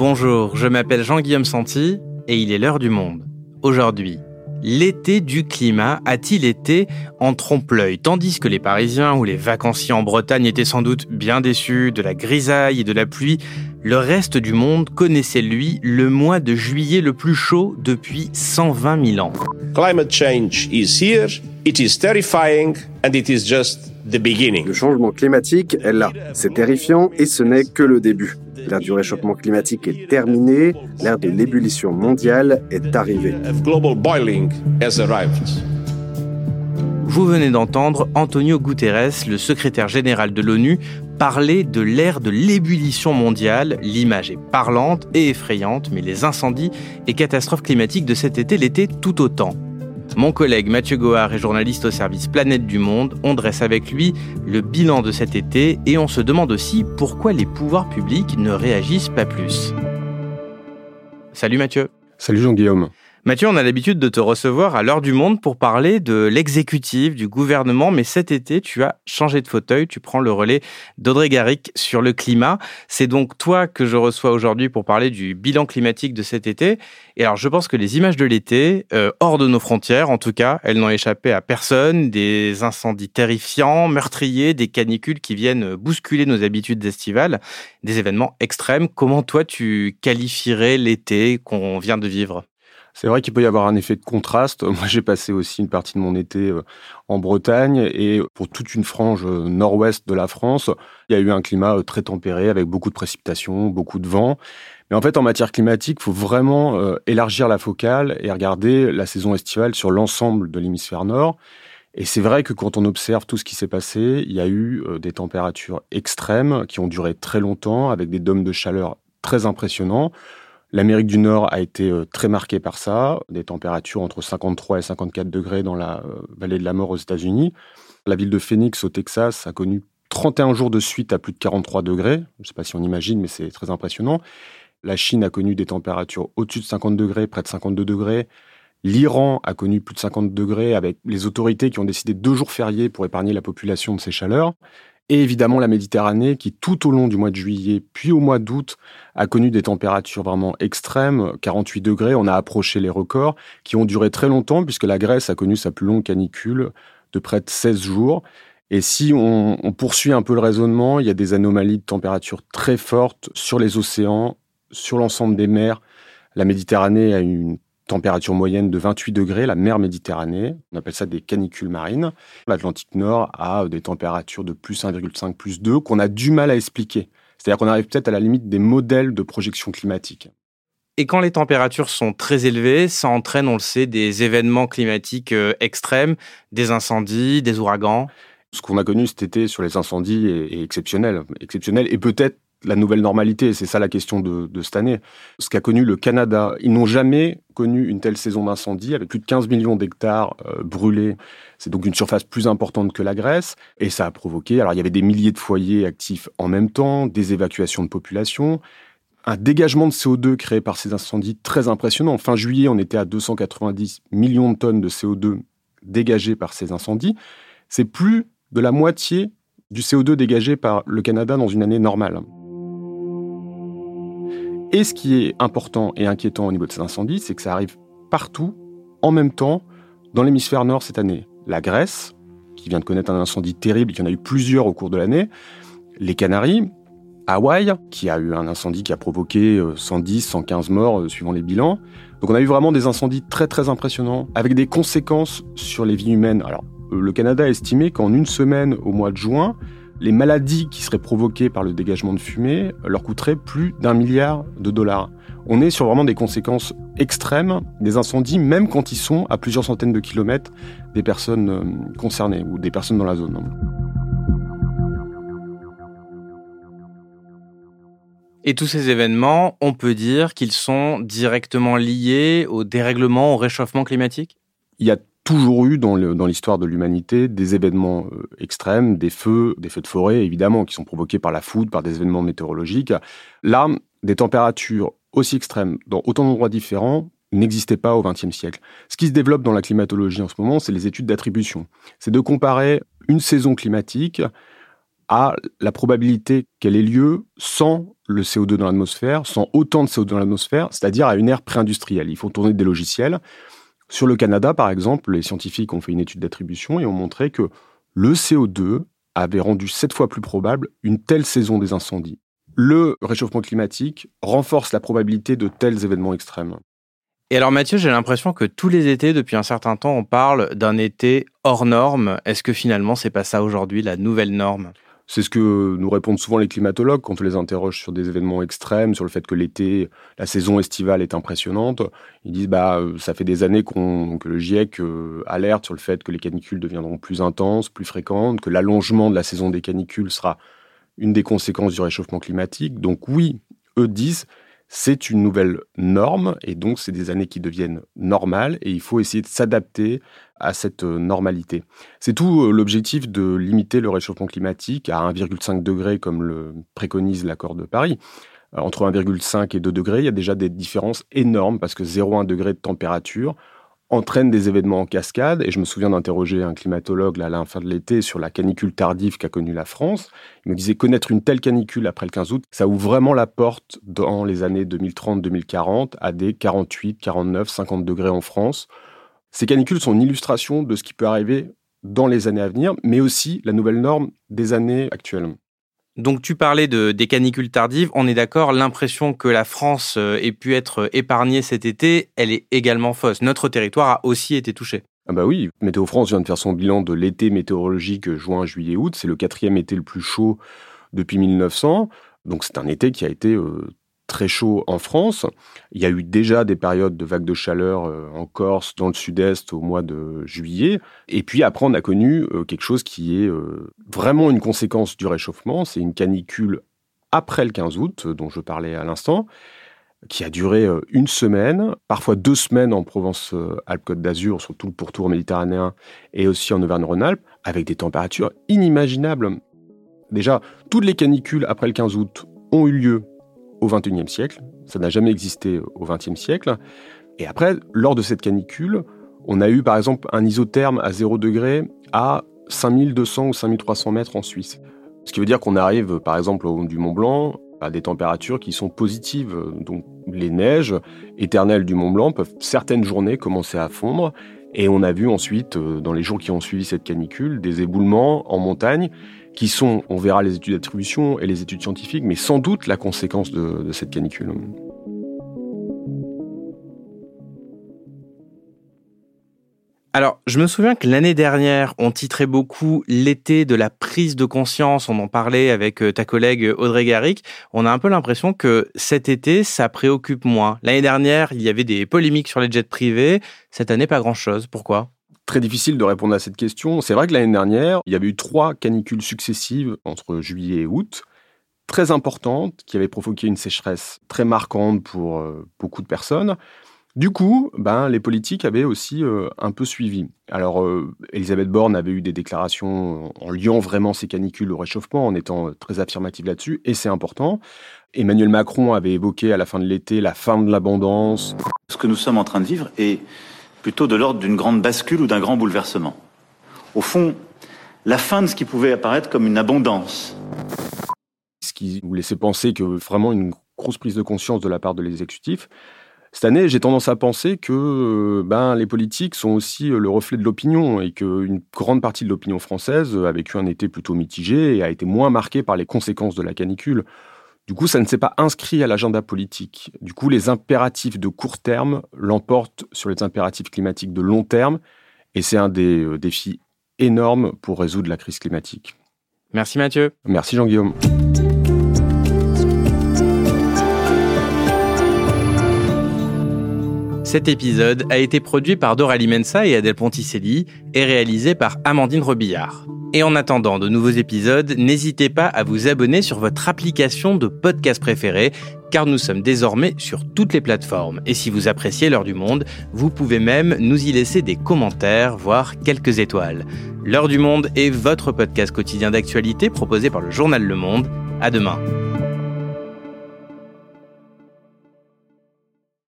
Bonjour, je m'appelle Jean-Guillaume Santi et il est l'heure du monde. Aujourd'hui, l'été du climat a-t-il été en trompe-l'œil? Tandis que les Parisiens ou les vacanciers en Bretagne étaient sans doute bien déçus de la grisaille et de la pluie, le reste du monde connaissait lui le mois de juillet le plus chaud depuis 120 000 ans. Climate change is here, it is terrifying and it is just. Le changement climatique est là. C'est terrifiant et ce n'est que le début. L'ère du réchauffement climatique est terminée, l'ère de l'ébullition mondiale est arrivée. Vous venez d'entendre Antonio Guterres, le secrétaire général de l'ONU, parler de l'ère de l'ébullition mondiale. L'image est parlante et effrayante, mais les incendies et catastrophes climatiques de cet été l'étaient tout autant. Mon collègue Mathieu Goard est journaliste au service Planète du Monde. On dresse avec lui le bilan de cet été et on se demande aussi pourquoi les pouvoirs publics ne réagissent pas plus. Salut Mathieu. Salut Jean-Guillaume. Mathieu, on a l'habitude de te recevoir à l'heure du monde pour parler de l'exécutif, du gouvernement, mais cet été, tu as changé de fauteuil, tu prends le relais d'Audrey Garrick sur le climat. C'est donc toi que je reçois aujourd'hui pour parler du bilan climatique de cet été. Et alors, je pense que les images de l'été, euh, hors de nos frontières, en tout cas, elles n'ont échappé à personne. Des incendies terrifiants, meurtriers, des canicules qui viennent bousculer nos habitudes estivales, des événements extrêmes. Comment toi, tu qualifierais l'été qu'on vient de vivre? C'est vrai qu'il peut y avoir un effet de contraste. Moi, j'ai passé aussi une partie de mon été euh, en Bretagne et pour toute une frange euh, nord-ouest de la France, il y a eu un climat euh, très tempéré avec beaucoup de précipitations, beaucoup de vent. Mais en fait, en matière climatique, il faut vraiment élargir la focale et regarder la saison estivale sur l'ensemble de l'hémisphère nord. Et c'est vrai que quand on observe tout ce qui s'est passé, il y a eu des températures extrêmes qui ont duré très longtemps avec des dômes de chaleur très impressionnants. L'Amérique du Nord a été euh, très marquée par ça, des températures entre 53 et 54 degrés dans la euh, vallée de la mort aux États-Unis. La ville de Phoenix au Texas a connu 31 jours de suite à plus de 43 degrés. Je ne sais pas si on imagine, mais c'est très impressionnant. La Chine a connu des températures au-dessus de 50 degrés, près de 52 degrés. L'Iran a connu plus de 50 degrés avec les autorités qui ont décidé deux jours fériés pour épargner la population de ces chaleurs. Et évidemment la Méditerranée qui tout au long du mois de juillet puis au mois d'août a connu des températures vraiment extrêmes, 48 degrés, on a approché les records qui ont duré très longtemps puisque la Grèce a connu sa plus longue canicule de près de 16 jours. Et si on, on poursuit un peu le raisonnement, il y a des anomalies de température très fortes sur les océans, sur l'ensemble des mers. La Méditerranée a une température moyenne de 28 degrés, la mer Méditerranée, on appelle ça des canicules marines. L'Atlantique Nord a des températures de plus 1,5, plus 2 qu'on a du mal à expliquer. C'est-à-dire qu'on arrive peut-être à la limite des modèles de projection climatique. Et quand les températures sont très élevées, ça entraîne, on le sait, des événements climatiques euh, extrêmes, des incendies, des ouragans. Ce qu'on a connu cet été sur les incendies est, exceptionnel. Exceptionnel et peut-être la nouvelle normalité. C'est ça la question de, cette année. Ce qu'a connu le Canada, ils n'ont jamais connu une telle saison d'incendie avec plus de 15 millions d'hectares euh, brûlés. C'est donc une surface plus importante que la Grèce et ça a provoqué. Alors il y avait des milliers de foyers actifs en même temps, des évacuations de population, un dégagement de CO2 créé par ces incendies très impressionnant. Fin juillet, on était à 290 millions de tonnes de CO2 dégagées par ces incendies. C'est plus de la moitié du CO2 dégagé par le Canada dans une année normale. Et ce qui est important et inquiétant au niveau de ces incendies, c'est que ça arrive partout, en même temps, dans l'hémisphère nord cette année. La Grèce, qui vient de connaître un incendie terrible, il y en a eu plusieurs au cours de l'année. Les Canaries, Hawaï, qui a eu un incendie qui a provoqué 110, euh, 115 morts euh, suivant les bilans. Donc on a eu vraiment des incendies très très impressionnants, avec des conséquences sur les vies humaines. Alors, euh, le Canada a estimé qu'en une semaine au mois de juin, les maladies qui seraient provoquées par le dégagement de fumée leur coûteraient plus d'un milliard de dollars. On est sur vraiment des conséquences extrêmes des incendies, même quand ils sont à plusieurs centaines de kilomètres des personnes euh, concernées ou des personnes dans la zone. Et tous ces événements, on peut dire qu'ils sont directement liés au dérèglement, au réchauffement climatique? Il y a toujours eu dans l'histoire de l'humanité des événements euh, extrêmes, des feux, des feux de forêt évidemment, qui sont provoqués par la foudre, par des événements météorologiques. Là, des températures aussi extrêmes dans autant d'endroits différents n'existaient pas au XXe siècle. Ce qui se développe dans la climatologie en ce moment, c'est les études d'attribution. C'est de comparer une saison climatique à la probabilité qu'elle ait lieu sans le CO2 dans l'atmosphère, sans autant de CO2 dans l'atmosphère, c'est-à-dire à une ère pré-industrielle. Il faut tourner des logiciels. Sur le Canada, par exemple, les scientifiques ont fait une étude d'attribution et ont montré que le CO2 avait rendu sept fois plus probable une telle saison des incendies. Le réchauffement climatique renforce la probabilité de tels événements extrêmes. Et alors Mathieu, j'ai l'impression que tous les étés, depuis un certain temps, on parle d'un été hors norme. Est-ce que finalement, c'est pas ça aujourd'hui la nouvelle norme? C'est ce que nous répondent souvent les climatologues quand on les interroge sur des événements extrêmes, sur le fait que l'été, la saison estivale est impressionnante. Ils disent bah euh, ça fait des années que le GIEC euh, alerte sur le fait que les canicules deviendront plus intenses, plus fréquentes, que l'allongement de la saison des canicules sera une des conséquences du réchauffement climatique. Donc oui, eux disent c'est une nouvelle norme et donc c'est des années qui deviennent normales et il faut essayer de s'adapter à cette euh, normalité. C'est tout euh, l'objectif de limiter le réchauffement climatique à 1,5 degré comme le préconise l'accord de Paris. Euh, entre 1,5 et 2 degrés, il y a déjà des différences énormes parce que 0,1 degré de température entraîne des événements en cascade. Et je me souviens d'interroger un climatologue à la fin de l'été sur la canicule tardive qu'a connue la France. Il me disait connaître une telle canicule après le 15 août, ça ouvre vraiment la porte dans les années 2030-2040 à des 48, 49, 50 degrés en France. Ces canicules sont une illustration de ce qui peut arriver dans les années à venir, mais aussi la nouvelle norme des années actuelles. Donc tu parlais de, des canicules tardives, on est d'accord, l'impression que la France euh, ait pu être épargnée cet été, elle est également fausse. Notre territoire a aussi été touché. Ah bah oui, Météo France vient de faire son bilan de l'été météorologique juin, juillet, août. C'est le quatrième été le plus chaud depuis 1900. Donc c'est un été qui a été euh, très chaud en France. Il y a eu déjà des périodes de vagues de chaleur euh, en Corse, dans le sud-est au mois de juillet. Et puis après, on a connu euh, quelque chose qui est euh, vraiment une conséquence du réchauffement. C'est une canicule après le 15 août, dont je parlais à l'instant, qui a duré une semaine, parfois deux semaines en Provence-Alpes-Côte d'Azur, sur tout le pourtour méditerranéen, et aussi en Auvergne-Rhône-Alpes, avec des températures inimaginables. Déjà, toutes les canicules après le 15 août ont eu lieu au XXIe siècle. Ça n'a jamais existé au XXe siècle. Et après, lors de cette canicule, on a eu par exemple un isotherme à 0 degré à 5200 ou 5300 mètres en Suisse. Ce qui veut dire qu'on arrive par exemple au du Mont Blanc à des températures qui sont positives. Donc les neiges éternelles du Mont Blanc peuvent certaines journées commencer à fondre. Et on a vu ensuite, euh, dans les jours qui ont suivi cette canicule, des éboulements en montagne qui sont, on verra les études d'attribution et les études scientifiques, mais sans doute la conséquence de, cette canicule. Alors, je me souviens que l'année dernière, on titrait beaucoup l'été de la prise de conscience. On en parlait avec euh, ta collègue Audrey Garrick. On a un peu l'impression que cet été, ça préoccupe moins. L'année dernière, il y avait des polémiques sur les jets privés. Cette année, pas grand-chose. Pourquoi? Très difficile de répondre à cette question. C'est vrai que l'année dernière, il y avait eu trois canicules successives entre juillet et août, très importantes, qui avaient provoqué une sécheresse très marquante pour euh, beaucoup de personnes. Du coup, ben, les politiques avaient aussi euh, un peu suivi. Alors, euh, Elisabeth Borne avait eu des déclarations en liant vraiment ces canicules au réchauffement, en étant très affirmative là-dessus, et c'est important. Emmanuel Macron avait évoqué à la fin de l'été la fin de l'abondance. Ce que nous sommes en train de vivre est plutôt de l'ordre d'une grande bascule ou d'un grand bouleversement. Au fond, la fin de ce qui pouvait apparaître comme une abondance. Ce qui vous laissait penser que vraiment une grosse prise de conscience de la part de l'exécutif. Cette année, j'ai tendance à penser que euh, ben, les politiques sont aussi le reflet de l'opinion et qu'une grande partie de l'opinion française a vécu un été plutôt mitigé et a été moins marquée par les conséquences de la canicule. Du coup, ça ne s'est pas inscrit à l'agenda politique. Du coup, les impératifs de court terme l'emportent sur les impératifs climatiques de long terme, et c'est un des euh, défis énormes pour résoudre la crise climatique. Merci Mathieu. Merci Jean-Guillaume. Cet épisode a été produit par Doralie Mensa et Adèle Ponticelli et réalisé par Amandine Robillard. Et en attendant de nouveaux épisodes, n'hésitez pas à vous abonner sur votre application de podcast préférée, car nous sommes désormais sur toutes les plateformes. Et si vous appréciez l'heure du monde, vous pouvez même nous y laisser des commentaires, voire quelques étoiles. L'heure du monde est votre podcast quotidien d'actualité proposé par le journal Le Monde. À demain.